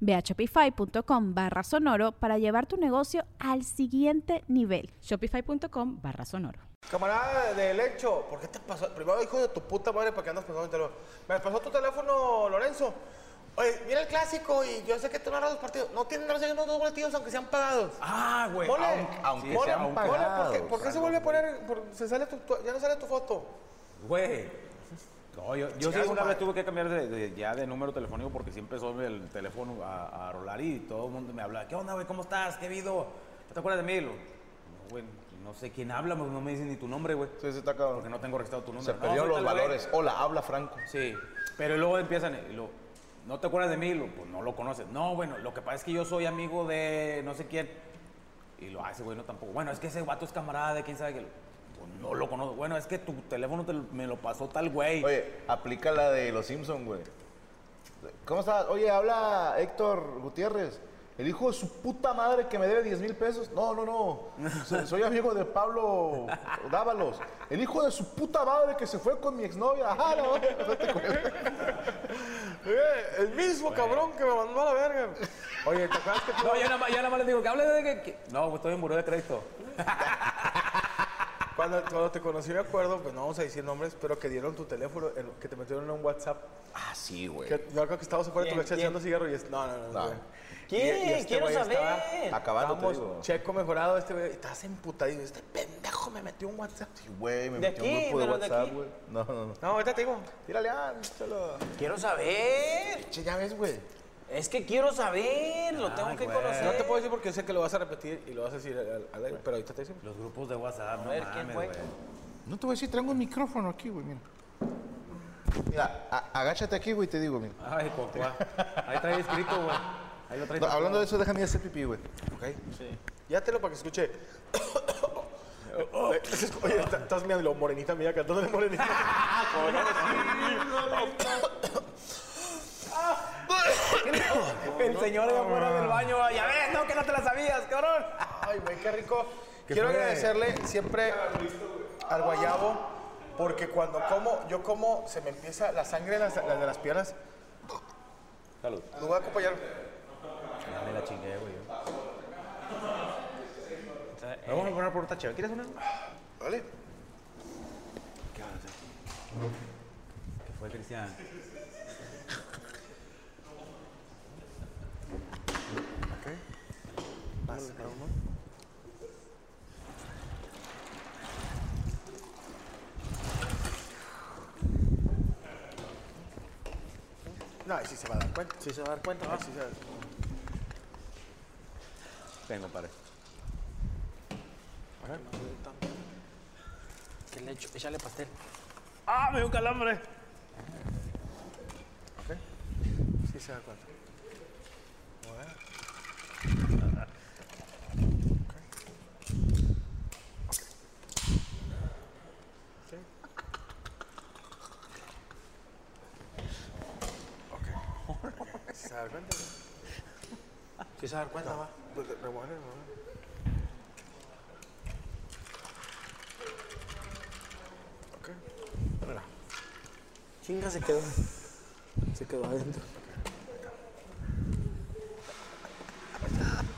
Ve a shopify.com barra sonoro para llevar tu negocio al siguiente nivel. Shopify.com barra sonoro. Camarada de lecho, ¿por qué te pasó? Primero, hijo de tu puta madre, ¿para qué andas pasando el teléfono? Me pasó tu teléfono, Lorenzo. Oye, mira el clásico y yo sé que tú narras los partidos. No tienen no los dos partidos aunque sean pagados. Ah, güey. Mole, Aunque, aunque mole, sean mole, pagados. ¿por qué, por qué se vuelve a poner? por- se sale tu, tu- ya no sale tu foto. Güey. No, yo, yo sí una vez tuve que cambiar de, de- ya de número telefónico porque sí empezó el teléfono a, a rolar y todo el mundo me habla. ¿Qué onda, güey? ¿Cómo estás? ¿Qué? ¿No te acuerdas de mí? Lo- No, güey, no sé quién habla, no no me dicen ni tu nombre, güey. Sí, sí, está cabrón. Porque no tengo registrado tu Se nombre. No, perdieron soy los valores. Hola, habla Franco. Sí, pero luego empiezan, y lo, ¿no te acuerdas de mí? Lo, pues no lo conoces. No, bueno, lo que pasa es que yo soy amigo de no sé quién. Y lo hace, güey, no tampoco. Bueno, es que ese vato es camarada de quién sabe que... No lo conozco. Bueno, es que tu teléfono te lo- me lo pasó tal güey. Oye, aplica la de los Simpson, güey. ¿Cómo estás? Oye, habla Héctor Gutiérrez. El hijo de su puta madre que me debe 10 mil pesos. No, no, no. So- Soy amigo de Pablo Dávalos. El hijo de su puta madre que se fue con mi exnovia. Ajá, no, no te. Eh, el mismo cabrón que me mandó a la verga. Oye, ¿te acuerdas que tú- No, ya nada, más, ya nada más les digo que hable de que... No, estoy en buró de crédito. Cuando, cuando te conocí me acuerdo, pues no vamos a decir nombres, pero que dieron tu teléfono, en- que te metieron en un WhatsApp. Ah, sí, güey. Que, yo creo que estabas afuera de tu coche echando cigarro y es, no, no, no. No. Y- y este Quiero güey saber. estaba- Acabando, te Estábamos digo. checo mejorado este güey. Estás emputado y dices, este pendejo me metió un WhatsApp. Sí, güey, me ¿De metió un grupo de ¿Pero de WhatsApp, güey. No, no, no. No, ahorita te digo. Tírale, ah. Quiero saber. Che, ya ves, güey. Es que quiero saber. Lo tengo que güey. conocer. No te puedo decir porque sé que lo vas a repetir y lo vas a decir al, al aire, pero ahorita te dicen. Los grupos de WhatsApp, no ver, ¿quién mames, fue? güey. No te voy a decir, traigo un micrófono aquí, güey, mira. Mira, a- agáchate aquí, güey, te digo, mira. Ay, cocoa. Ahí trae escrito, güey. Ahí lo trae No, hablando de eso, déjame ir a hacer pipí, güey. Ok. Ya te lo para que escuche. Oye, Oye, está- estás mirando morenita mía cantándole morenita. El señor de afuera del baño. Ya ves, no, que no te la sabías, cabrón. Ay, güey, qué rico. Quiero agradecerle siempre al guayabo porque cuando como, yo como, se me empieza la sangre las, de las piernas. Salud. Lo voy a acompañar. Ya me la chingué, güey. Vamos a poner por otra chévere. ¿Quieres una? ¿Vale? ¿Qué fue, Cristian? Para uno. No, ahí sí se va a dar cuenta. Sí se va a dar cuenta. ¿no? Sí se va a dar- Vengo, padre. ¿Qué le echo? Échale pastel. ¡Ah, me dio un calambre! Sí se da cuenta. ¿Sí se da cuenta? ¿Sí se va a dar cuenta, va? Pues. Ok. Chinga, se quedó. Se quedó adentro.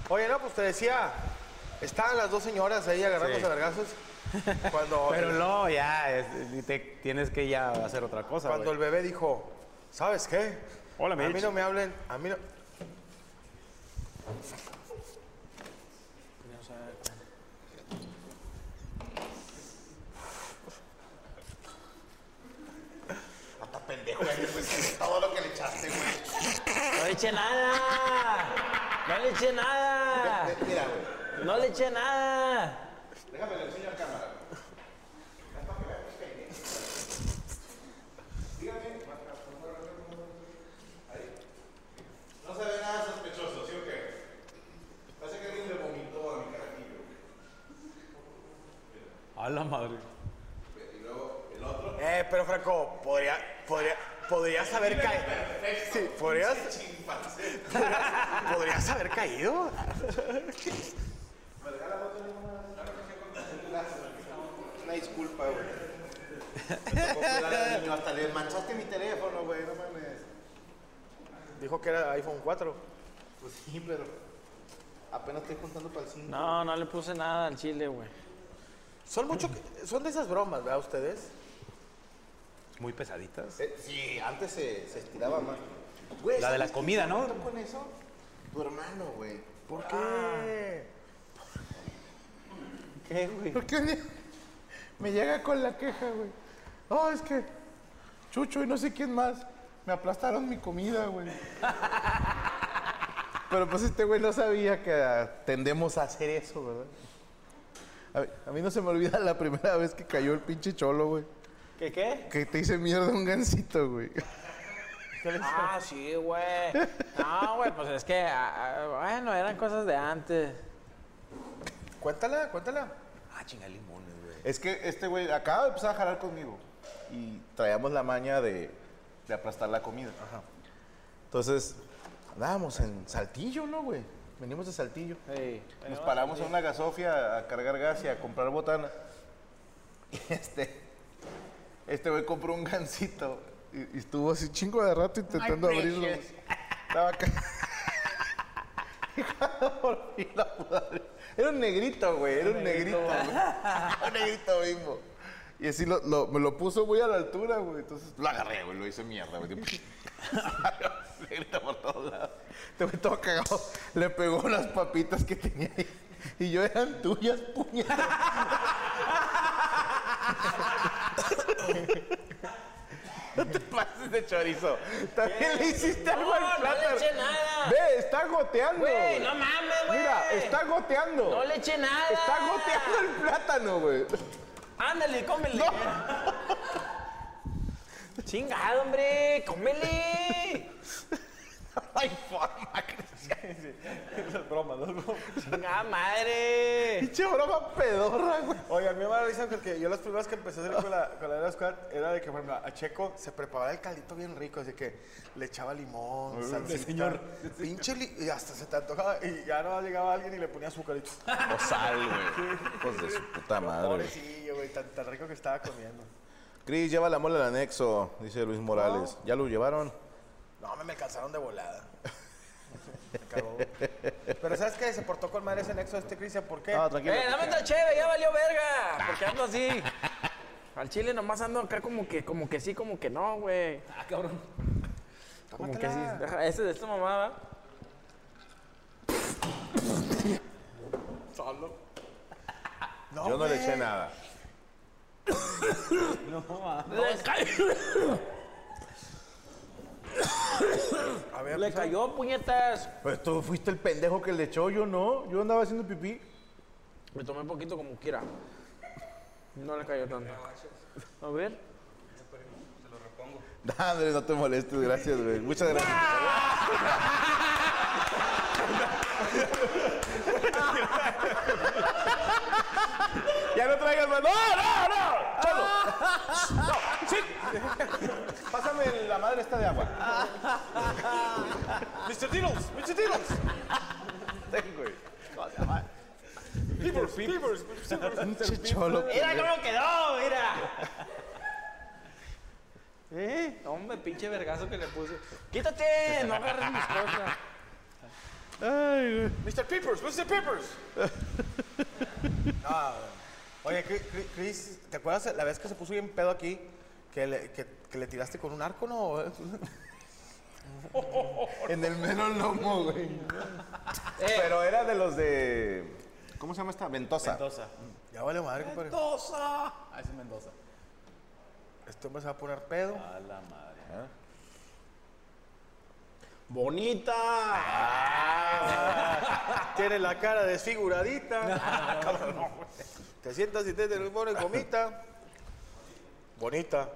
Oye, no, pues te decía, estaban las dos señoras ahí agarrándose Sí. a vergazos. Cuando, Pero no, ya, es- te- tienes que ya hacer otra cosa, cuando el bebé dijo, ¿sabes qué? Hola, A mí no me hablen, a mí no... eché nada. No le eché nada. Mira, güey. No le eché nada. Déjame le enseño a cámara. No se ve nada sospechoso, ¿sí o qué? Parece que alguien le vomitó a mi carajillo. A la madre. Eh, pero Franco, podría, podría, podrías haber caído. Sí, podrías, podrías, haber caído. Una disculpa, güey. Me tocó cuidar al niño, Hasta le manchaste mi teléfono, güey, no mames. Dijo que era iPhone 4. Pues sí, pero apenas estoy contando para el 5. No, no le puse nada al chile, güey. Son mucho, que- son de esas bromas, ¿verdad ustedes? Muy pesaditas. Eh, sí, antes se, se estiraba más. Güey, La de la ¿sabes comida, ¿no? con eso? Tu hermano, güey. ¿Por qué? ¿Qué, güey? ¿Por qué me- me llega con la queja, güey? Oh, es que Chucho y no sé quién más me aplastaron mi comida, güey. Pero pues este güey no sabía que ah, tendemos a hacer eso, ¿verdad? A mí no se me olvida la primera vez que cayó el pinche cholo, güey. ¿Qué, qué? Que te hice mierda un gancito, güey. Ah, sí, güey. No, güey, pues es que, ah, ah, bueno, eran cosas de antes. Cuéntala, cuéntala. Ah, chinga limones, güey. Es que este güey acaba de empezar a jalar conmigo. Y traíamos la maña de, de aplastar la comida. Entonces, andábamos en Saltillo, ¿no, güey? Venimos de Saltillo. Sí. Nos paramos en una gasofia a cargar gas y a comprar botana. Y este, este güey compró un gancito. Y, y estuvo así chingo de rato intentando abrirlo. güey. Estaba acá. Era un negrito, güey. Era un negrito. güey. un negrito bimbo. Y así lo, lo- me lo puso muy a la altura, güey. Entonces, Lo agarré, güey. Lo hice mierda, güey. Negrito por todos lados. este güey todo cagado. Le pegó unas papitas que tenía ahí. Y yo eran tuyas, puñetas. No te pases de chorizo. También le hiciste algo al No, no le plátano. eché nada. Ve, está goteando. Güey, no mames, güey. Mira, está goteando. No le eché nada. Está goteando el plátano, güey. Ándale, cómele. Chingado, hombre, cómele. Ay, forma, Chingada madre. Pinche broma pedorra, güey. Oye, a mí me da risa porque yo las primeras que empecé a hacer con la, con la Aero Squad era de que, por ejemplo, a Checo se preparaba el caldito bien rico, así que le echaba limón, salsita, señor. pinche li- y hasta se te antojaba y ya no llegaba alguien y le ponía azúcar y O sal, güey. Hijos de su puta madre. pobrecillo, güey, tan, tan rico que estaba comiendo. Cris, lleva la mole al anexo, dice Luis Morales. ¿Ya lo llevaron? No, me, me alcanzaron de volada. Me cagó. Pero ¿sabes qué? Se portó con madre ese nexo de este Cristian, ¿por qué? No, tranquilo. Eh, dame otra cheve, ya valió verga. ¿Por qué ando así? Al chile nomás ando acá como que, como que sí, como que no, güey. Ah, cabrón. Como que sí. Deja, ese de esta mamada. No, Yo no le eché nada. Le, cayó, A ver, le pues, cayó, puñetas. Pues tú fuiste el pendejo que le echó, yo no. Yo andaba haciendo pipí. Me tomé poquito como quiera. No le cayó tanto. A ver. Andrés, no te molestes, gracias, güey. Muchas gracias. Ya no traigas más. ¡No, no, no! ¡Cholo! ¡Sí! Pásame la madre esta de agua. Mr. Diddles, Mr. Diddles. Ten, güey. Peepers, Peepers, Pinche cholo. Mira cómo quedó, mira. ¿Eh? Hombre, pinche vergazo que le puse. Quítate, no agarres mis cosas. Mr. Peepers, Mr. Peepers. Ah, oye, Chris, ¿te acuerdas la vez que se puso bien pedo aquí? Que le, que, que le tiraste con un arco, ¿no? En el mero lomo, güey. Pero era de los de. ¿Cómo se llama esta? Ventosa. Mendoza. Ya vale madre, compadre. Ah, ese es Mendoza. Este hombre se va a poner pedo. A la madre. Bonita. Tiene la cara desfiguradita. Ah, cabrón, no, güey. Te sientas y te te pones gomita. Bonita.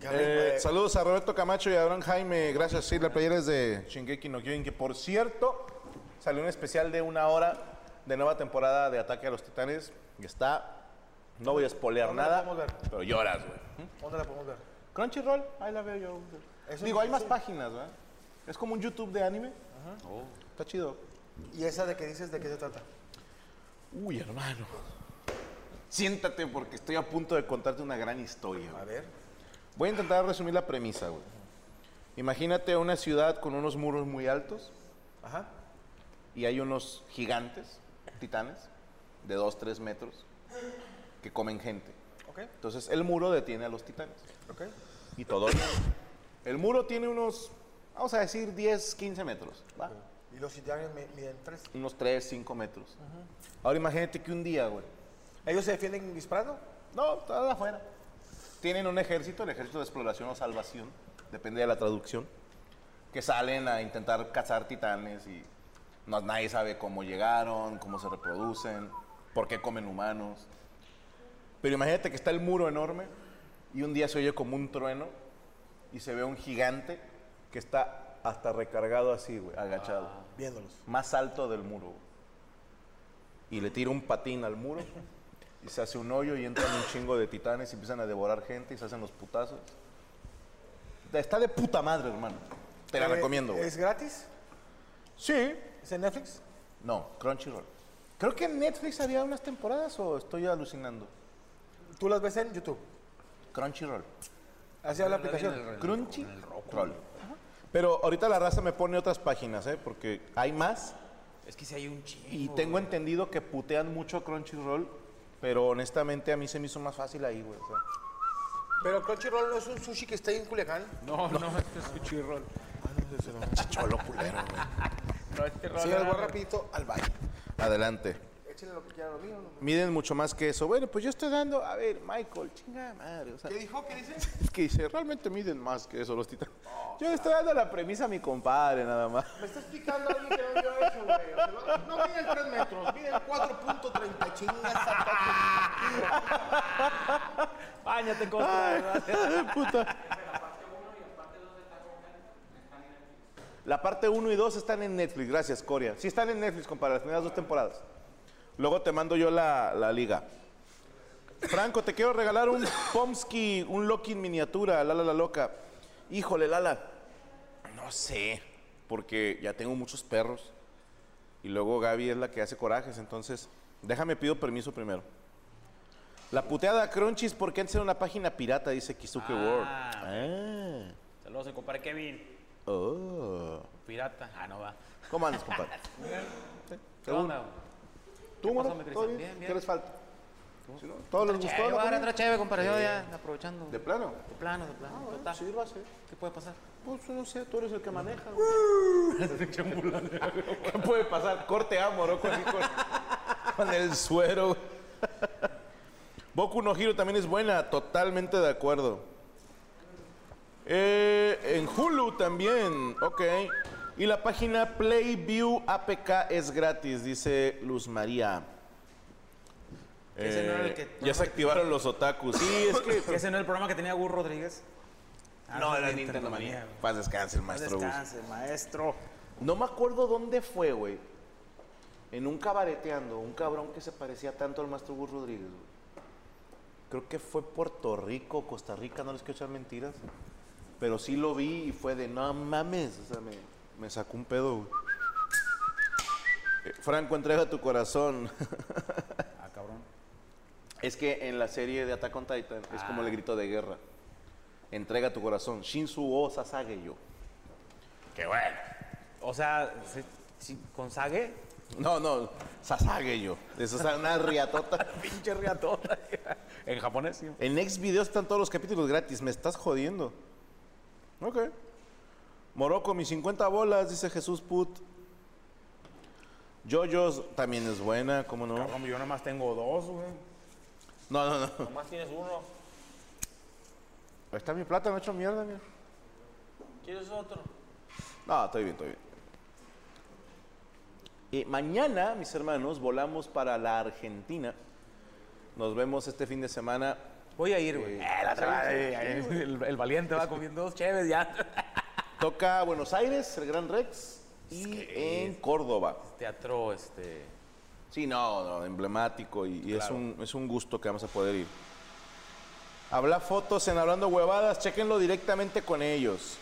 Qué Eh, eh. saludos a Roberto Camacho y a Abraham Jaime. Gracias, sí, la playera es de Shingeki no Kyojin, que por cierto, salió un especial de una hora de nueva temporada de Ataque a los Titanes. Y está, no voy a spoilear ¿Dónde la nada, podemos ver? pero lloras, güey. ¿Dónde la podemos ver? Crunchyroll, ahí la veo yo. Eso Digo, hay más páginas, ¿verdad? Es como un YouTube de anime. Está chido. ¿Y esa de que dices de qué se trata? Uy, hermano. Siéntate porque estoy a punto de contarte una gran historia. güey. A ver. Voy a intentar resumir la premisa, güey. Imagínate una ciudad con unos muros muy altos Ajá. y hay unos gigantes, titanes, de 2, 3 metros, que comen gente. Ok. Entonces el muro detiene a los titanes. Ok. Y todo. El muro tiene unos, vamos a decir, 10, 15 metros. ¿va? Y los mi- miden tres. Unos 3, 5 metros. Ahora imagínate que un día, güey. ¿Ellos se defienden disparando? No, está afuera. Tienen un ejército, el ejército de exploración o salvación, depende de la traducción, que salen a intentar cazar titanes y no, nadie sabe cómo llegaron, cómo se reproducen, por qué comen humanos. Pero imagínate que está el muro enorme y un día se oye como un trueno y se ve un gigante que está hasta recargado así, güey, agachado. Viéndolos. Más alto del muro. güey. Y le tira un patín al muro y se hace un hoyo y entran un chingo de titanes y empiezan a devorar gente y se hacen los putazos. Está de puta madre, hermano. Te la Eh, recomiendo, güey. ¿Es gratis? Sí. ¿Es en Netflix? No, Crunchyroll. Creo que en Netflix había unas temporadas o estoy alucinando. ¿Tú las ves en YouTube? Crunchyroll. Así es la aplicación. Crunchyroll. Pero ahorita la raza me pone otras páginas, ¿eh? Porque hay más Es que si hay un chingo. y tengo entendido que putean mucho a Crunchyroll, pero honestamente a mí se me hizo más fácil ahí, güey. o sea. Pero Crunchyroll no es un sushi que está ahí en Culiacán. No, no, este es un chirrol. Cholo culero, güey. No, este Sí, voy rapidito al baño. Adelante. Lo que quieran, Miden mucho más que eso. Bueno, pues yo estoy dando, a ver, Michael, chingada madre. O sea, ¿Qué dijo? ¿Qué dice? es que dice, realmente miden más que eso los titanes. Yo le estoy dando la premisa a mi compadre, nada más. Me está explicando alguien que no vio eso, güey. O sea, no, no miden 3 metros, miden 4.30 chingas. Báñate, Costa. Puta. La parte 1 y 2 están en Netflix, gracias, Coria. Sí están en Netflix, compadre, las primeras dos temporadas. Luego te mando yo la, la liga. Franco, te quiero regalar un Pomsky, un Loki en miniatura, Lala la loca. Híjole, Lala. No sé, porque ya tengo muchos perros. Y luego Gaby es la que hace corajes, entonces déjame pido permiso primero. La puteada Crunchies, ¿por qué antes era una página pirata? Dice Kizuke World. Ah. Saludos, compadre Kevin. Oh. Pirata. Ah, no va. ¿Cómo andas, compadre? ¿Qué onda? ¿Tú, ¿Qué mano? pasó, mi ¿Todo Cristian? bien? Bien. ¿Qué les falta? ¿Sí, no? ¿Todo les gustó? Chévere, la va a comida? otra chévere, compadre. Yo ya aprovechando. ¿De plano? De plano, de plano. Total. Sírvase. ¿Qué puede pasar? Pues no sé, tú eres el que maneja. güey. ¿Qué puede pasar? Corte a Morocco así con, con el suero. Boku no Hero también es buena, totalmente de acuerdo. Eh, en Hulu también, ok. Y la página Playview APK es gratis, dice Luz María. Ese no era el Eh, que- ya se activaron los otakus. Sí, es que. ¿Que ese no era el programa que tenía Gus Rodríguez? Ah, no, era es Nintendo Manía. güey. Paz descanse el Paz maestro Gus. Descanse, maestro. No me acuerdo dónde fue, güey. En un cabareteando, un cabrón que se parecía tanto al maestro Gus Rodríguez, güey. Creo que fue Puerto Rico, Costa Rica, no les quiero echar mentiras. Pero sí lo vi y fue de no mames. O sea, me, me sacó un pedo, güey. Eh, Franco, entrega tu corazón. Ah, cabrón. es que en la serie de Attack on Titan es como el grito de guerra. Entrega tu corazón. Shinsu o Sasage yo. Qué bueno. O sea, con Sage, No, no, Sasage yo. Eso es una riatota. pinche riatota. en japonés, sí. En Next Video están todos los capítulos gratis. Me estás jodiendo. Ok. Morocco, mis 50 bolas, dice Jesús Put. Jojo's también es buena, ¿cómo no? Cabrón, yo nomás tengo dos, güey. No, no, no. Nomás tienes uno. Ahí está mi plata, no he hecho mierda, mira. ¿Quieres otro? No, estoy bien, estoy bien. Y mañana, mis hermanos, volamos para la Argentina. Nos vemos este fin de semana. Voy a ir, güey. Eh, eh, el, el valiente va comiendo dos chéves ya. Toca Buenos Aires, el Gran Rex, y en Córdoba. Teatro, este. Sí, no, no, emblemático y, y es, un, es un gusto que vamos a poder ir. Habla fotos en Hablando Huevadas, chequenlo directamente con ellos.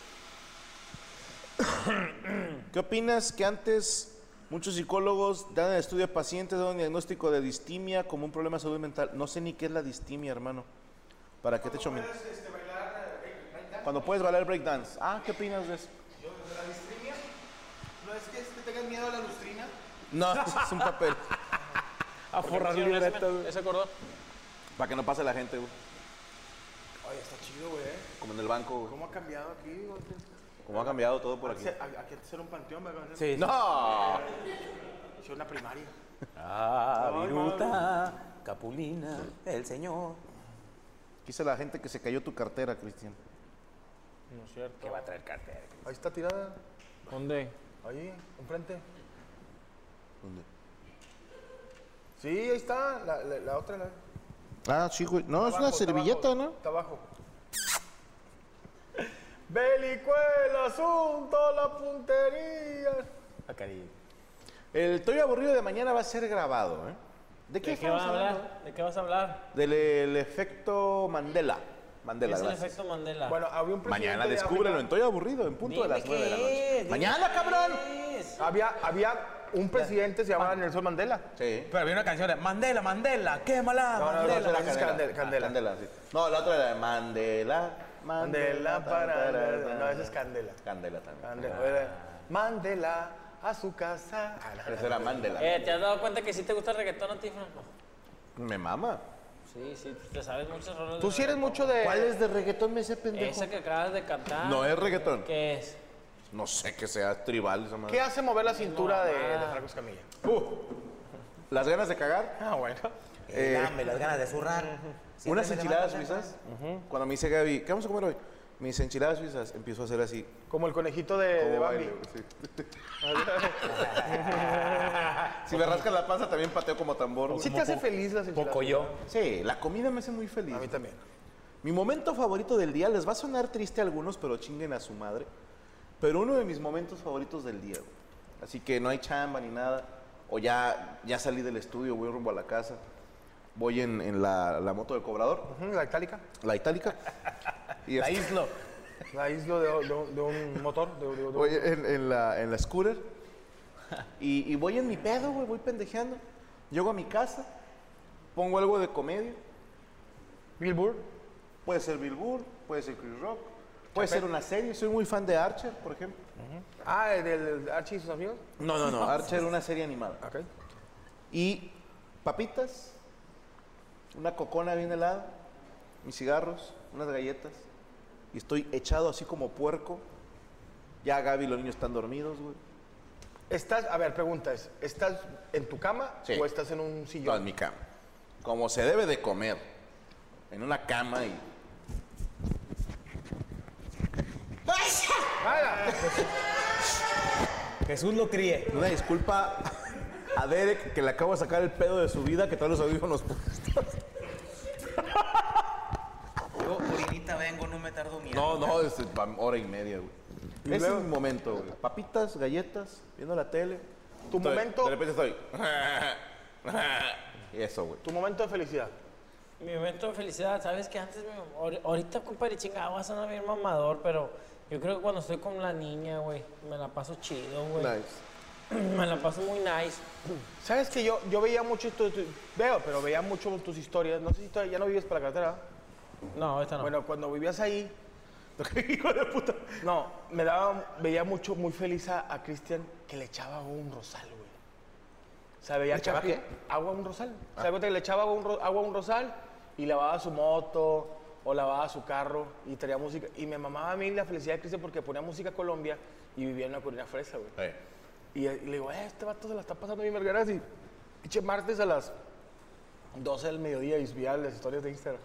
¿Qué opinas que antes muchos psicólogos dan el estudio a pacientes, dan un diagnóstico de distimia como un problema de salud mental? No sé ni qué es la distimia, hermano. ¿Para qué te echo mi- Cuando puedes bailar breakdance. Ah, ¿qué opinas de eso? ¿La distrimia? ¿No es que, es que tengas miedo a la lustrina? No, es un papel. A forrar ¿Sí, libreta, ese, güey. ese cordón? Para que no pase la gente, güey. Oye, está chido, güey. ¿eh? Como en el banco, güey. ¿Cómo ha cambiado aquí, güey? Como ha cambiado todo por aquí. Aquí, antes era un panteón, ¿verdad? Sí. ¡No! Sí, una primaria. Ah, viruta, capulina, el señor. Quise la gente que se cayó tu cartera, Cristian. No es cierto. Que va a traer cartera. Ahí está tirada. ¿Dónde? Ahí, enfrente. ¿Dónde? Sí, ahí está. La, la, la otra. La... Ah, sí, güey. No, es Abajo, una servilleta, abajo, ¿no? Está abajo. Bélico el asunto, la puntería. A cariño. El Toy Aburrido de mañana va a ser grabado, ¿eh? ¿De qué, ¿De qué vas a hablar? ¿De qué vas a hablar? Del el efecto Mandela. ¿Qué Mandela, es el gracias. efecto Mandela? Bueno, había un presidente Mañana de descúbrelo en África- Toy Aburrido, en punto de las 9 de la qué noche. es, dime ¡Mañana, qué cabrón! es. Había, había un presidente, se llamaba Nelson Mandela. Sí. Pero había una canción de Mandela, Mandela, quémala, No, no, no, Mandela. esa es Candela. Ah, Candela. Candela, sí. No, la otra era de Mandela. Mandela para. No, esa es Candela. Candela también. Mandela. era, Mandela a su casa. Ah, esa era Mandela. Eh, ¿te has dado cuenta que sí te gusta el reggaetón a ti, Franco? Me mama. Sí, sí, te sabes muchos roles Tú de sí eres reggaetón. mucho de. ¿Cuál es de reggaetón ese pendejo? Esa que acabas de cantar. No es reggaetón. ¿Qué es? No sé que sea tribal esa madre. ¿Qué hace mover la cintura de, de Franco Escamilla? ¿Las ganas de cagar? Ah, bueno. Eh, hambre, las ganas de zurrar. Unas Siempre me enchiladas suizas. Cuando me dice Gaby, ¿qué vamos a comer hoy? Dice enchiladas suizas. Empiezo a hacer así. Como el conejito de, de Bambi. baile, sí. si me rasca la panza, también pateo como tambor. ¿Sí te hace feliz las enchiladas? Poco yo. Sí, la comida me hace muy feliz. A mí también. Mi momento favorito del día, les va a sonar triste a algunos, pero chinguen a su madre. Pero uno de mis momentos favoritos del día. güey. Así que no hay chamba ni nada. O ya, ya salí del estudio, voy rumbo a la casa. Voy en, en la, la moto del cobrador, La itálica. la itálica. Y La isla. La isla de, de- de un motor. De, Voy en, en la, en la scooter y, y voy en mi pedo, güey, voy pendejeando. Llego a mi casa, pongo algo de comedia. Bill Burr. Puede ser Bill Burr, puede ser Chris Rock, puede ser una serie. Soy muy fan de Archer, por ejemplo. Ah, el del Archie y sus amigos. No, no, no. Archer, una serie animada. Ok. Y papitas, una cocona bien helada, mis cigarros, unas galletas. Y estoy echado así como puerco. Ya Gaby y los niños están dormidos, güey. Estás, a ver, pregunta es, ¿estás en tu cama Sí. o estás en un No, sillón? en mi cama. Como se debe de comer. En una cama y... Jesús lo críe. Una disculpa a Derek que le acabo de sacar el pedo de su vida que trae los audífonos puestos. Yo ahorita vengo, no me tardo va- hora y media, güey. Ese es mi momento, güey. Papitas, galletas, viendo la tele. Tu Estoy- momento- De repente estoy... Y eso, güey. Tu momento de felicidad. Mi momento de felicidad, sabes que antes, me, ahori- ahorita, compadre, chingada, voy a sonar bien mamador, pero yo creo que cuando estoy con la niña, güey, me la paso chido, güey. Nice. Me la paso muy nice. ¿Sabes que yo, yo veía mucho, tu- tu- veo, pero veía mucho tus historias. No sé si todavía ya no vives para la carretera. No, esta no. Bueno, cuando vivías ahí, hijo de puta. No, me daba, veía mucho, muy feliz a, a Cristian que le echaba agua a un rosal, güey. O sea, veía ¿Le echaba que- qué? Agua a un rosal. O sea, cuenta que le echaba agua a, un, ro- agua a un rosal y lavaba su moto o lavaba su carro y traía música. Y me mamaba a mí la felicidad de Cristian porque ponía música Colombia y vivía en una colina fresa, güey. Eh. Y, y le digo, eh, este vato se la está pasando bien vergueras y eche martes a las 12 del mediodía y subía las historias de Instagram.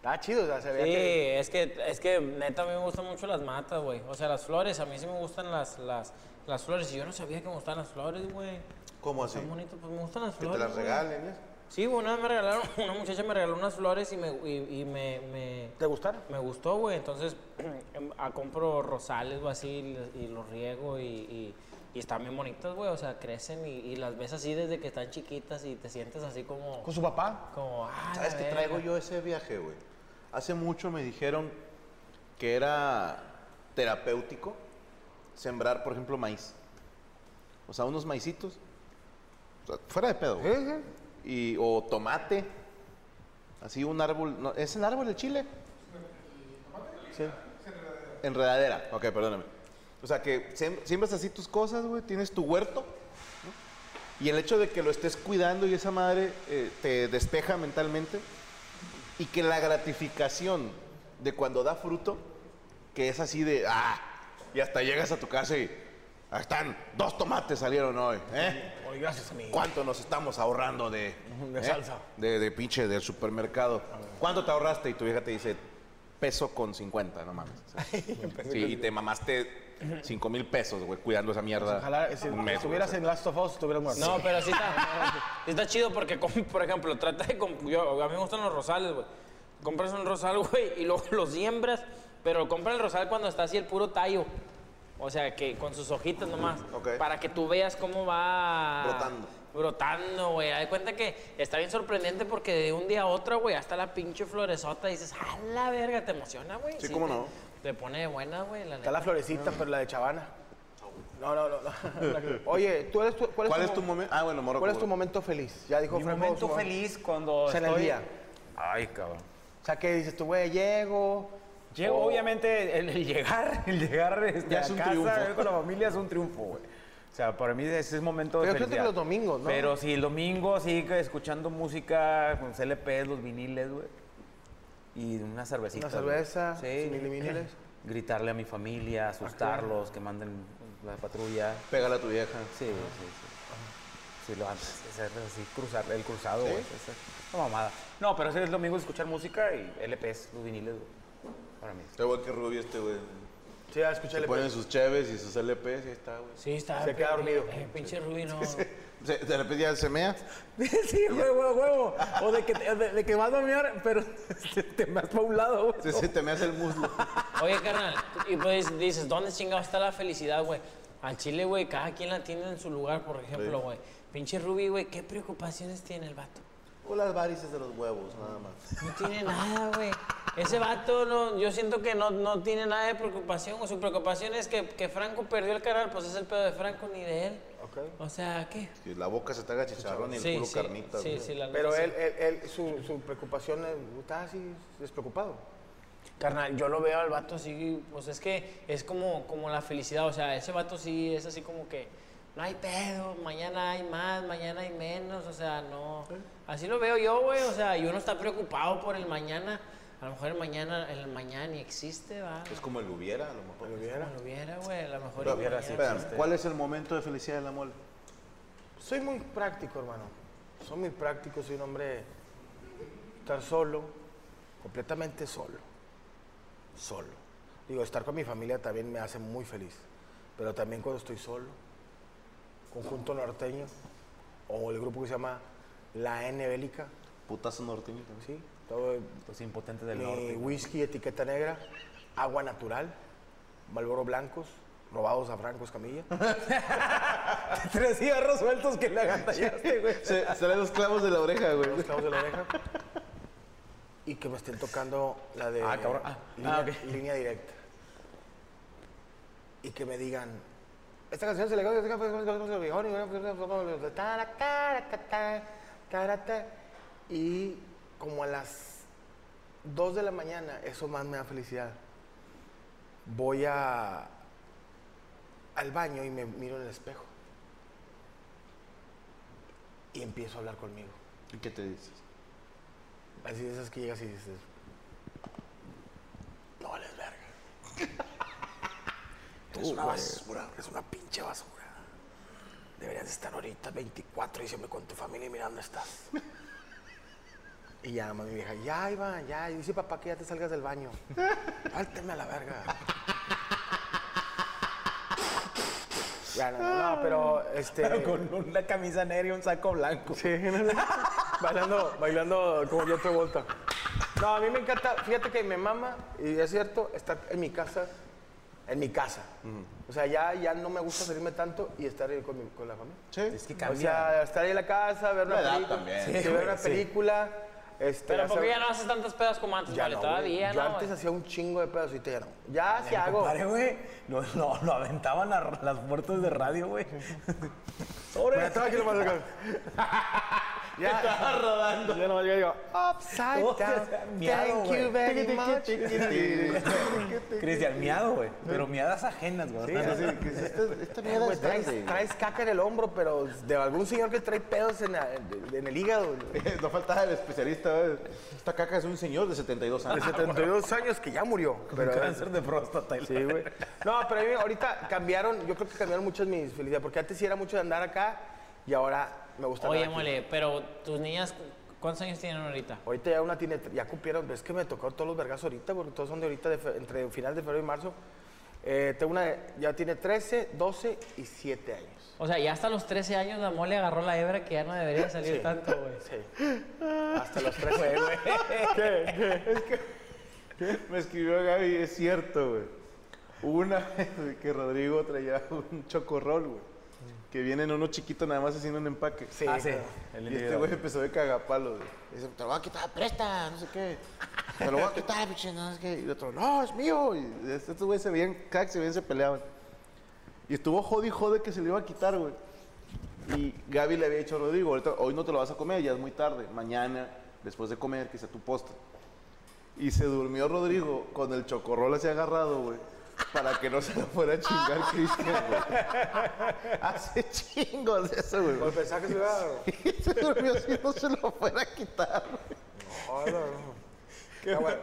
Está chido, o sea, se veía Sí, que... es que, es que neta a mí me gustan mucho las matas, güey. O sea, las flores, a mí sí me gustan las, las, las flores. Y yo no sabía que me gustan las flores, güey. ¿Cómo así? Están bonitas, pues me gustan las Que flores. te las regalen, ¿eh? Sí, una vez me regalaron, una muchacha me regaló unas flores y me, y, y me, me, ¿Te gustaron? me gustó, güey. Entonces, em, ah, compro rosales o así y, y los riego y, y, y están bien bonitas, güey. O sea, crecen y, y las ves así desde que están chiquitas y te sientes así como... ¿Con su papá? como ah, ¿Sabes verga. traigo yo ese viaje, güey? Hace mucho me dijeron que era terapéutico sembrar, por ejemplo, maíz. O sea, unos maicitos. O sea, fuera de pedo. güey. Y, o tomate. Así un árbol. no, ¿Es el árbol de chile? Sí. Enredadera. Ok, perdóname. O sea, que siembras así tus cosas, güey. Tienes tu huerto. ¿no? Y el hecho de que lo estés cuidando y esa madre eh, te despeja mentalmente. Y que la gratificación de cuando da fruto, que es así de, ah, y hasta llegas a tu casa y, ahí están, dos tomates salieron hoy, ¿eh? Oye, gracias a mí. ¿Cuánto nos estamos ahorrando de, De eh? salsa. De, de pinche del supermercado. ¿Cuánto te ahorraste? Y tu vieja te dice, peso con 50, no mames. Sí, y te mamaste 5 mil pesos, güey, cuidando esa mierda. Ojalá, si un mes, estuvieras en Last of Us, estuvieras muerto. No, pero sí está, está chido porque, por ejemplo, trata de... comp- Yo, a mí me gustan los rosales, güey. Compras un rosal, güey, y luego lo siembras, pero compra el rosal cuando está así el puro tallo. O sea, que con sus hojitas nomás. Ok. Para que tú veas cómo va... Brotando. Brotando, güey. De cuenta que está bien sorprendente porque de un día a otro, güey, hasta la pinche floresota y dices, a la verga, te emociona, güey. Sí, cómo te- no. Te pone de buena, güey, la Está la florecita, pero la de Chavana. No, no, no. no. Oye, ¿tú eres tu, ¿cuál, ¿Cuál es tu, momento? Ah, bueno. ¿Cuál es tu momento feliz? Ya dijo Mi Franco momento su- feliz cuando O sea, en el estoy... día. Ay, cabrón. O sea, que dices tú, güey, llego. Llego, o- obviamente, el, el llegar, el llegar este, Ya a es un casa triunfo. ver con la familia es un triunfo, güey. O sea, para mí ese es momento de Pero fíjate felicidad. que los domingos, ¿no? Pero sí, el domingo, sí, que escuchando música con CLPs, los viniles, güey. Y una cervecita. Una cerveza, sin viniles. Gritarle a mi familia, asustarlos, que manden la patrulla. Pégale a tu vieja. Sí, sí, sí. Sí, lo antes, así, cruzar, el cruzado, güey. una mamada. No, pero ese es domingo escuchar música y LPs, los viniles, güey. Para mí. Está igual que Rubio este, güey. Sí, ya escuché Se el ponen sus cheves y sus LPs y ahí está, güey. Sí, está... Se queda dormido. Eh, pinche Rubí, no... Se- De repente ya se mea. Sí, huevo, huevo. O de que, de, de que vas a dormir, pero te, te vas para un lado, güey. Se, se te mea el muslo. Oye, carnal, y pues dices, ¿dónde chingado está la felicidad, güey? Al chile, güey, cada quien la tiene en su lugar, por ejemplo, güey. Pinche Rubí, güey, ¿qué preocupaciones tiene el vato? O las varices de los huevos, nada más. No tiene nada, güey. Ese vato, no, yo siento que no, no tiene nada de preocupación. güey. Su preocupación es que, que Franco perdió el canal, pues es el pedo de Franco ni de él. Ok. O sea, ¿qué? Que la boca se te haga chicharrón y el Sí, culo sí, carnita, sí, güey. sí, la Pero sí. él, él, él, su, su preocupación es- está así despreocupado. Carnal, yo lo veo al vato así, pues es que es como, como la felicidad, o sea, ese vato sí es así como que no hay pedo, mañana hay más, mañana hay menos, o sea, no. Así lo veo yo, güey, o sea, y uno está preocupado por el mañana, a lo mejor el mañana, el mañana ni existe, va. Es como el hubiera, a lo mejor. Viera. No lo hubiera, güey, a lo mejor Pero, el existe. ¿cuál es el momento de felicidad de la mole? Soy muy práctico, hermano. Soy muy práctico, soy un hombre estar solo, completamente solo. Solo. Digo, estar con mi familia también me hace muy feliz. Pero también cuando estoy solo, conjunto norteño, o el grupo que se llama La N Bélica, Putazo norteño también. ¿sí? Todo Los impotentes del norte. whisky etiqueta negra, agua natural, Malboro blancos, robados a Franco Escamilla. Tres cigarros sueltos que le agantallaste, güey. Se, se le los clavos de la oreja, güey. los clavos de la oreja. Y que me estén tocando la de Ah, cabrón. Ah, línea, ah, directa. Y que me digan, esta canción se le y como a las 2 de la mañana, eso más me da felicidad. Voy a al baño y me miro en el espejo. Y empiezo a hablar conmigo. ¿Y qué te dices? Así de esas que llegas y dices, no vales verga. Tú, es una basura. Es una pinche basura. Deberías estar ahorita 24 de diciembre con tu familia y mira dónde estás. Y ya, mi vieja, ya, Iván, ya. Y dice papá que ya te salgas del baño. Válteme a la verga. Ya, no, no, no, pero este. Con una camisa negra y un saco blanco. Sí, bailando, bailando como yo te vuelta. No, a mí me encanta, fíjate que me mama, y es cierto, estar en mi casa, en mi casa. O sea, ya, ya no me gusta salirme tanto y estar ahí con, mi- con la familia. Sí. Es que O cambia. sea, estar ahí en la casa, ver una La edad película. también. sí, Sí, ver güey, una sí. película. Este, Pero ¿por hacer- qué ya no haces tantas pedas como antes? Ya vale, no, todavía. Yo no. antes hacía un chingo de pedos, ahorita ya no. Ya si hago. Compadre, güey, lo, lo, lo aventaban a las puertas de radio, güey. Mira, estaba aquí nomás acá. Ya. Estaba rodando. Ya nomás digo, upside Oh, down. Thank you very much. Cristian, miado, güey. Pero miadas ajenas, güey. Sí, esta, Eh, mierda es traes, grande. traes caca en el hombro, pero de algún señor que trae pedos en, la- en el hígado. No faltaba el especialista. Esta caca es un señor de 72 De años. 72 años que ya murió. Pero, cáncer de próstata. Sí, güey. No, pero a mí ahorita cambiaron, yo creo que cambiaron muchas mis felicidades, porque antes sí era mucho de andar acá y ahora me gusta Oye, mole, pero tus niñas, ¿cuántos años tienen ahorita? Ahorita ya una tiene, ya cumplieron, es que me tocó todos los vergas ahorita, porque todos son de ahorita, de fe- entre final de febrero y marzo. Eh, tengo una, ya tiene 13, 12 y 7 años. O sea, ya hasta los 13 años la mole agarró la hebra que ya no debería salir Sí. tanto, güey. Sí. Hasta los 13. ¿Qué? Me escribió Gaby, es cierto, güey. Una vez güey, que Rodrigo traía un chocorrol, güey. Que vienen uno chiquito nada más haciendo un empaque. Sí. Ah, sí. El Y este güey empezó de cagapalo, güey. Dice, te lo voy a quitar, presta, no sé qué. Te lo voy a quitar, pinche, no sé qué. Y el otro, no, es mío. Y estos güeyes se veían, que se veían se peleaban. Y estuvo jode y jode que se le iba a quitar, güey. Y Gaby le había dicho a Rodrigo, ahorita, hoy no te lo vas a comer, ya es muy tarde. Mañana, después de comer, que sea tu postre. Y se durmió Rodrigo con el chocorrol así agarrado, güey. Para que no se lo fuera a chingar Cristian, güey. Hace chingos de eso, güey. Por pensar que se iba Y se durmió así, no se lo fuera a quitar. Qué bueno.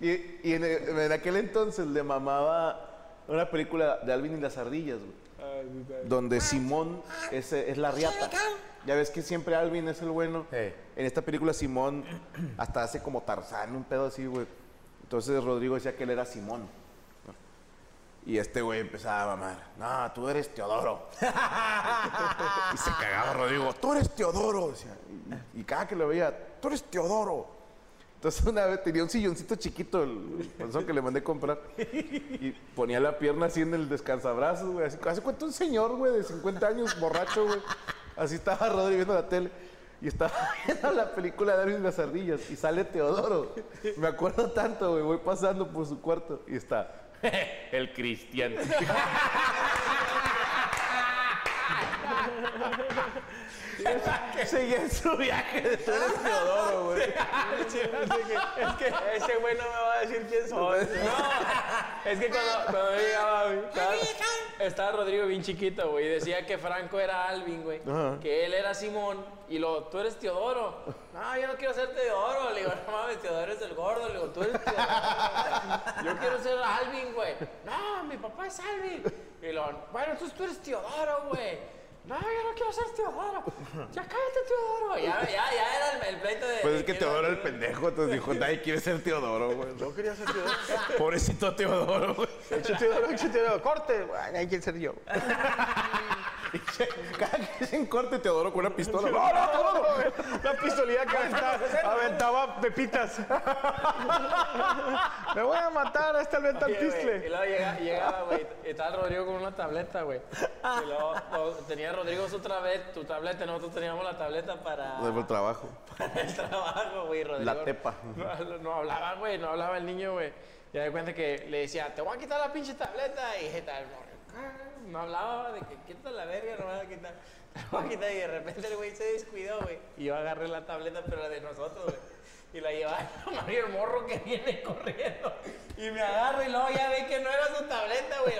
Y, y en, el- en aquel entonces le mamaba una película de Alvin y las ardillas, güey. Donde Simón es, es la riata. Ya ves que siempre Alvin es el bueno. Sí. En esta película Simón hasta hace como Tarzán, un pedo así, güey. Entonces Rodrigo decía que él era Simón. Y este güey empezaba a mamar. No, tú eres Teodoro. y se cagaba Rodrigo. Tú eres Teodoro. decía. Y, y cada que lo veía, tú eres Teodoro. Entonces una vez tenía un silloncito chiquito, el panzón que le mandé comprar. Y ponía la pierna así en el descansabrazos, güey. Así, ¿Hace cuánto un señor, güey, de 50 años, borracho, güey? Así estaba Rodri viendo la tele. Y estaba viendo la película de Darwin y las ardillas. Y sale Teodoro. Me acuerdo tanto, güey. Voy pasando por su cuarto. Y está el cristiano. Seguía en su viaje tú eres Teodoro, güey. Es que ese güey no me va a decir quién soy. No, es que cuando, cuando yo llegaba, güey, estaba, estaba Rodrigo bien chiquito, güey, y decía que Franco era Alvin, güey, que él era Simón, y lo, tú eres Teodoro. No, yo no quiero ser Teodoro. Le digo, no mames, Teodoro es el gordo. Le digo, tú eres Teodoro. Yo quiero ser Alvin, güey. No, mi papá es Alvin. Y lo, bueno, entonces tú eres Teodoro, güey. No, yo no quiero ser Teodoro. Ya cállate, Teodoro. Ya, ya, ya era el, el pleito de. Pues es que Teodoro era el pendejo, entonces dijo, nadie quiere ser Teodoro, güey. Yo quería ser Teodoro. Pobrecito Teodoro, güey. Hecho Teodoro, hecho Teodoro. Corte. Bueno, ahí quiere ser yo. Cada que se corte Teodoro con una pistola. ¡No, no, Teodoro! La pistolía que aventaba, aventaba pepitas. Me voy a matar a este Alberto Oye, güey, Y luego llega- llegaba, güey, estaba Rodrigo con una tableta, güey. Y luego, luego tenía Rodrigo su tableta, tu tableta, nosotros teníamos la tableta para, No, por el trabajo. para el trabajo, güey. Rodrigo La tepa. No, no hablaba, güey, no hablaba el niño, güey. Y de cuenta que le decía, te voy a quitar la pinche tableta. Y tal, no, no hablaba de que quita la verga, no me voy a quitar. Voy a quitar. Y de repente el güey se descuidó, güey. Y yo agarré la tableta, pero la de nosotros, güey. Y la llevaba a Mario el morro que viene corriendo. Y me agarra y luego ya ve que no era su tableta, güey.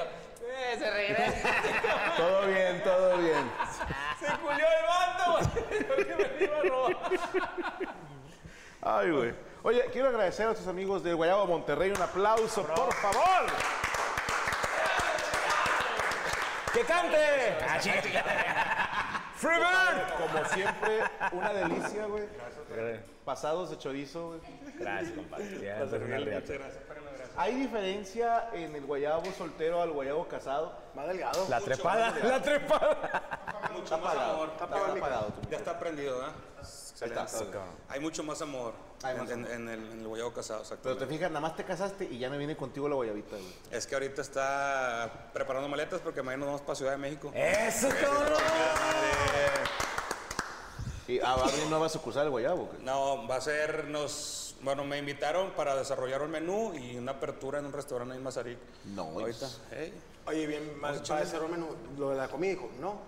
Eh, se regresa. Todo bien, todo bien. se culió el vato, güey. Que me iba a robar. Ay, güey. Oye, quiero agradecer a nuestros amigos de Guayabo Monterrey. Un aplauso, por favor. ¡Que cante! Como siempre, una delicia, güey. Pasados de chorizo, güey. Gracias, compadre. Una riata. ¿Hay diferencia en el guayabo soltero al guayabo casado? Más delgado. La trepada, la trepada. Mucho más amor. Está apagado. tú. Ya está prendido, ¿eh? Excelente. está, cabrón. Hay mucho más amor, Hay en, más en- amor. en el, en el guayabo casado, Pero te fijas, nada más te casaste y ya me viene contigo la guayabita, güey. Es que ahorita está preparando maletas porque mañana nos vamos para Ciudad de México. Eso, cabrón. Y ah, va a abrir nueva sucursal el guayabo, güey. No, va a ser, nos, bueno, me invitaron para desarrollar un menú y una apertura en un restaurante en Mazarik. No, Ahorita, hey. Oye, bien, más para hacer un menú, lo de la comida, hijo, ¿no?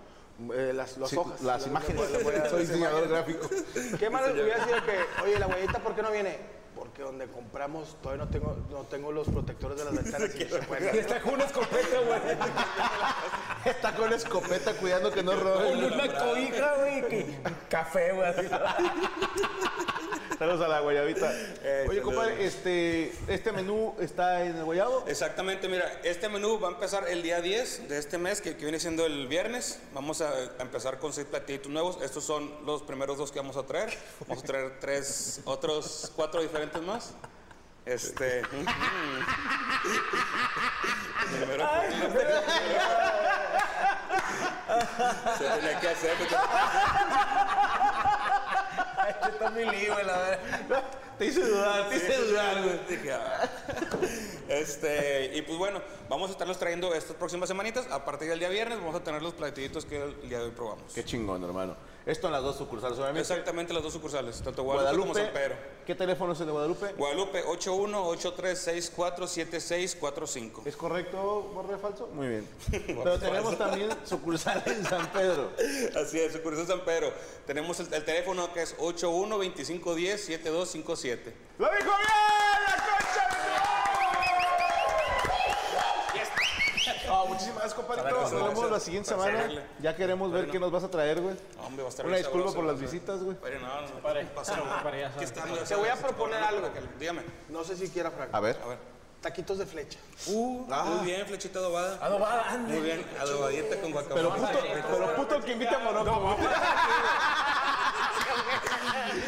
Eh, las las Sí, hojas. las imágenes. Soy diseñador gráfico. ¿Qué les hubiera sido que, oye, la guayita, ¿por qué no viene? Porque donde compramos todavía no tengo, no tengo los protectores de las ventanas y se puede. Está con una escopeta, güey. Está con la escopeta cuidando que no roben. Con una cobija, güey. que- Café, güey. así. Saludos a la guayabita. Eh, Oye, saludos. compadre, este, este menú está en el guayabo. Exactamente, mira, este menú va a empezar el día 10 de este mes, que, que viene siendo el viernes. Vamos a, a empezar con seis platitos nuevos. Estos son los primeros dos que vamos a traer. Vamos a traer tres, otros cuatro diferentes más. Este. Primero- Se tenía que hacer. Está mi güey, la verdad. Te hice dudar, te hice dudar, ah. Este, y pues bueno, vamos a estarlos trayendo estas próximas semanitas. A partir del día viernes vamos a tener los platiditos que el día de hoy probamos. Qué chingón, hermano. Esto en las dos sucursales, obviamente. Exactamente las dos sucursales, tanto Guadalupe, como San Guadalupe. Pedro. ¿Qué teléfono es el de Guadalupe? Guadalupe 81-8364-7645. ¿Es correcto, borre falso? Muy bien. Pero tenemos también sucursal en San Pedro. Así es, sucursal San Pedro. Tenemos el, el teléfono que es 81-2510-7257. ¡Lo dijo bien! ¡La muchísimas gracias, compadrito. Nos vemos la siguiente semana. Ya queremos ver qué nos vas a traer, güey. Hombre, va a estar Una disculpa por las visitas, güey. Pero no, no, pásalo. Aquí estamos. Te voy a proponer algo. Dígame. No sé si quiera, Frank. A ver. A ver. Taquitos de flecha. Uh, muy bien, flechita adobada. Adobada, ande. Muy bien, adobadita con guacamole. Pero puto, pero puto el que invita a Morocco.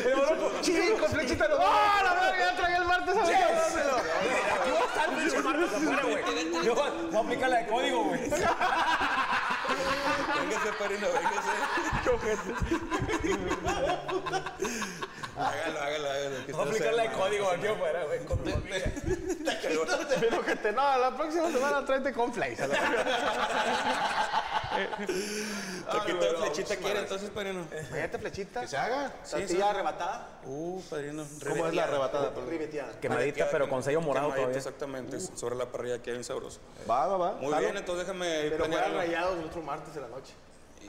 El Morocco, sí, con flechita no. ¡Ah, la verga! Ya traía el martes a estar el pinche Marcos afuera, güey. Yo voy a aplicar la de código, güey. Véngase, Parino, véngase. hágalo, hágalo, hágalo. que Voy a esto aplicar la de sea- código aquí afuera, güey. Con tu familia. Pero que te, no, la próxima semana tráete con flakes. Taquito de flechita quiere, entonces, Parino. Fíjate, flechita. Que se haga. Tortilla arrebatada. Uh, Padrino. ¿Cómo es la arrebatada? Ribeteada. Quemadita, pero con sello morado todavía. Exactamente, sobre la parrilla que bien sabroso. Va, va, va. Muy bien, entonces déjame Pero algo. rayados el otro martes de la noche.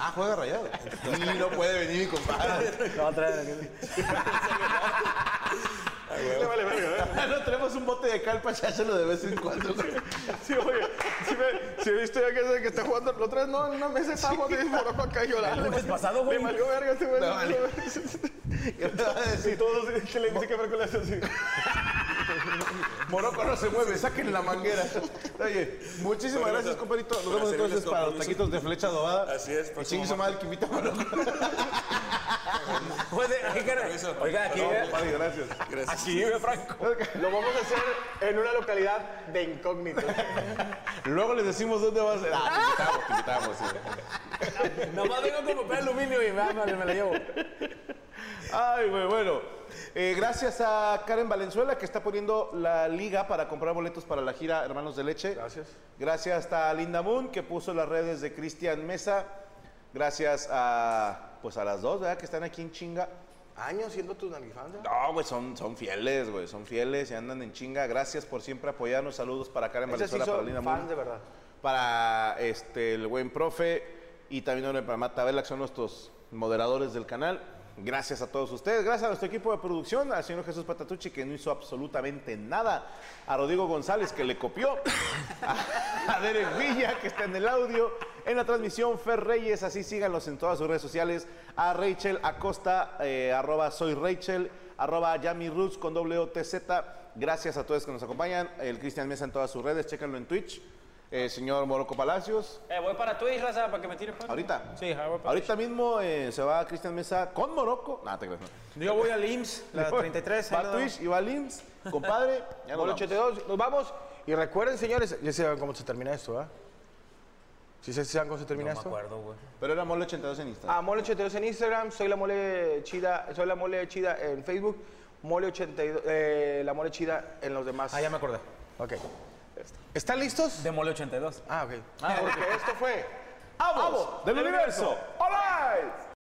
Ah, juega rayado. Y no puede venir mi compadre. Lo va a traer aquí. Le vale verga, ¿eh? No tenemos un bote de cal para echárselo de vez en cuando. Sí, oye, sí, me, he visto ya que, que está jugando. La otra vez no, en una mesa estaba y Morocco acá llorando. El lunes pasado, güey. Le valió verga este güey. No, vale. ¿Qué me va a Y decir? todos que le dice que Franco le hace así. Morocco no se mueve, saquen la manguera. Oye, muchísimas gracias, compadrito. Nos vemos entonces para los taquitos de flecha adobada. Así es, Y chingue su madre que invita a Morocco. Puede- oiga, Oiga, aquí, No, ve- compadre, gracias. aquí vive Franco. Lo vamos a hacer en una localidad de incógnito. Luego les decimos dónde va a ser. Ah, te invitamos, te invitamos. sí. Nomás vengo con papel aluminio y me, me la llevo. Ay, güey, bueno. Eh, gracias a Karen Valenzuela que está poniendo la liga para comprar boletos para la gira Hermanos de Leche. Gracias. Gracias a Linda Moon que puso las redes de Cristian Mesa. Gracias a pues a las dos, ¿verdad? Que están aquí en chinga. Años siendo tu nalgifanda. No, güey, son, son fieles, güey, son fieles y andan en chinga. Gracias por siempre apoyarnos. Saludos para Karen Ese sí Valenzuela, para Linda Moon, de verdad. para este, el buen profe y también para Mata Vela, que son nuestros moderadores del canal. Gracias a todos ustedes, gracias a nuestro equipo de producción, al señor Jesús Patatucci que no hizo absolutamente nada, a Rodrigo González que le copió, a, Derek Villa que está en el audio, en la transmisión Fer Reyes, así síganlos en todas sus redes sociales, a Rachel Acosta, eh, arroba soy Rachel, arroba Yami Roots con doble O T Z. gracias a todos que nos acompañan, el Cristian Mesa en todas sus redes, chéquenlo en Twitch. Eh, señor Moroco Palacios. Eh, voy para Twitch, raza, para que me tire paro. Ahorita. Sí, voy para Ahorita mismo eh, se va Cristian Mesa con Morocco. Nah, te creas. no. Yo voy al IMSS, la 33. ahí Va a. Twitch y va al IMSS. Compadre, ya nos Mole vamos. 82, nos vamos. Y recuerden, señores, ya saben cómo se termina esto, ¿ah? ¿Sí se saben cómo se termina No me esto? acuerdo, güey. Pero era Mole 82 en Instagram. Ah, Mole 82 en Instagram, soy la Mole Chida, soy la Mole Chida en Facebook, Mole 82, eh, la Mole Chida en los demás. Ah, ya me acordé. Ok. ¿Están listos? De Mole 82. Ah, ok. Porque esto fue ¡Vamos! ¡Del universo! ¡All right!